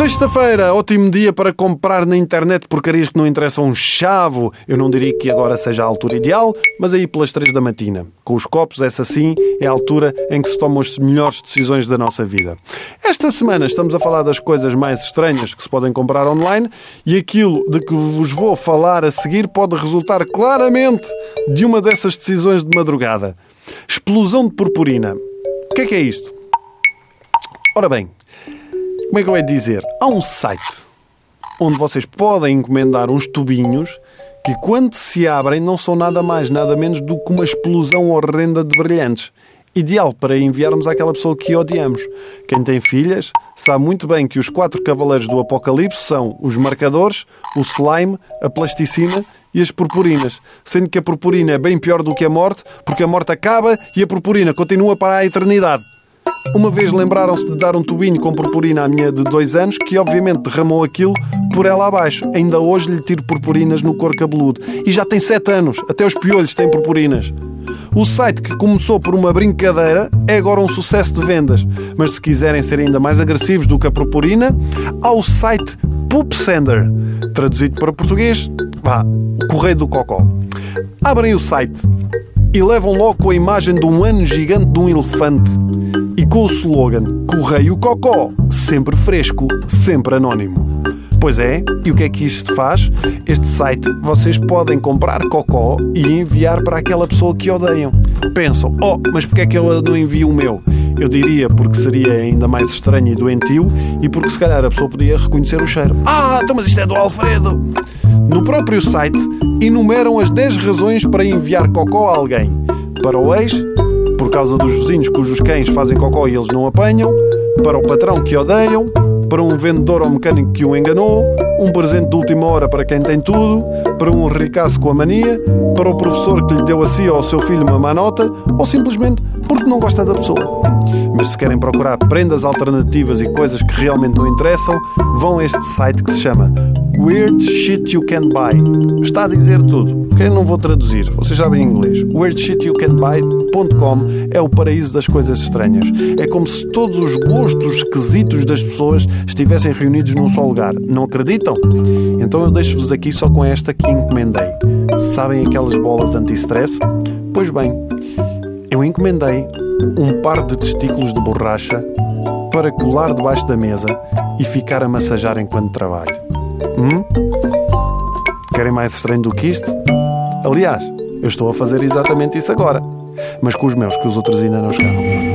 Sexta-feira, ótimo dia para comprar na internet porcarias que não interessam um chavo. Eu não diria que agora seja a altura ideal, mas aí pelas três da matina. Com os copos, essa sim é a altura em que se tomam as melhores decisões da nossa vida. Esta semana estamos a falar das coisas mais estranhas que se podem comprar online e aquilo de que vos vou falar a seguir pode resultar claramente de uma dessas decisões de madrugada. Explosão de purpurina. Que é que é isto? Ora bem, como é que eu ia dizer? Há um site onde vocês podem encomendar uns tubinhos que, quando se abrem, não são nada mais, nada menos do que uma explosão horrenda de brilhantes. Ideal para enviarmos àquela pessoa que odiamos. Quem tem filhas sabe muito bem que os quatro cavaleiros do Apocalipse são os marcadores, o slime, a plasticina e as purpurinas. Sendo que a purpurina é bem pior do que a morte, porque a morte acaba e a purpurina continua para a eternidade. Uma vez lembraram-se de dar um tubinho com purpurina à minha de dois anos, que obviamente derramou aquilo por ela abaixo. Ainda hoje lhe tiro purpurinas no cor cabeludo. E já tem sete anos, até os piolhos têm purpurinas. O site que começou por uma brincadeira é agora um sucesso de vendas. Mas se quiserem ser ainda mais agressivos do que a purpurina, há o site Poop Sender. Traduzido para português, o Correio do Cocó. Abrem o site e levam logo com a imagem de um ano gigante de um elefante e com o slogan Correio Cocó, sempre fresco, sempre anónimo. Pois é, e o que é que isto faz? Este site vocês podem comprar cocó e enviar para aquela pessoa que odeiam. Pensam, oh, mas porquê é que eu não envio o meu? Eu diria porque seria ainda mais estranho e doentio e porque se calhar a pessoa podia reconhecer o cheiro. Ah, então mas isto é do Alfredo! No próprio site enumeram as 10 razões para enviar cocó a alguém. Para o ex, por causa dos vizinhos cujos cães fazem cocó e eles não apanham, para o patrão que odeiam, para um vendedor ou mecânico que o enganou, um presente de última hora para quem tem tudo, para um ricaço com a mania, para o professor que lhe deu a si ou ao seu filho uma má nota, ou simplesmente porque não gosta da pessoa. Mas se querem procurar prendas alternativas e coisas que realmente não interessam, vão a este site que se chama Weird Shit You Can Buy. Está a dizer tudo. Que eu não vou traduzir, vocês sabem inglês. WeirdShitYouCanBuy.com é o paraíso das coisas estranhas. É como se todos os gostos esquisitos das pessoas estivessem reunidos num só lugar. Não acreditam? Então eu deixo-vos aqui só com esta que encomendei. Sabem aquelas bolas anti-stress? Pois bem, eu encomendei um par de testículos de borracha para colar debaixo da mesa e ficar a massajar enquanto trabalho. Hum? Querem mais estranho do que isto? Aliás, eu estou a fazer exatamente isso agora, mas com os meus que os outros ainda não chegaram.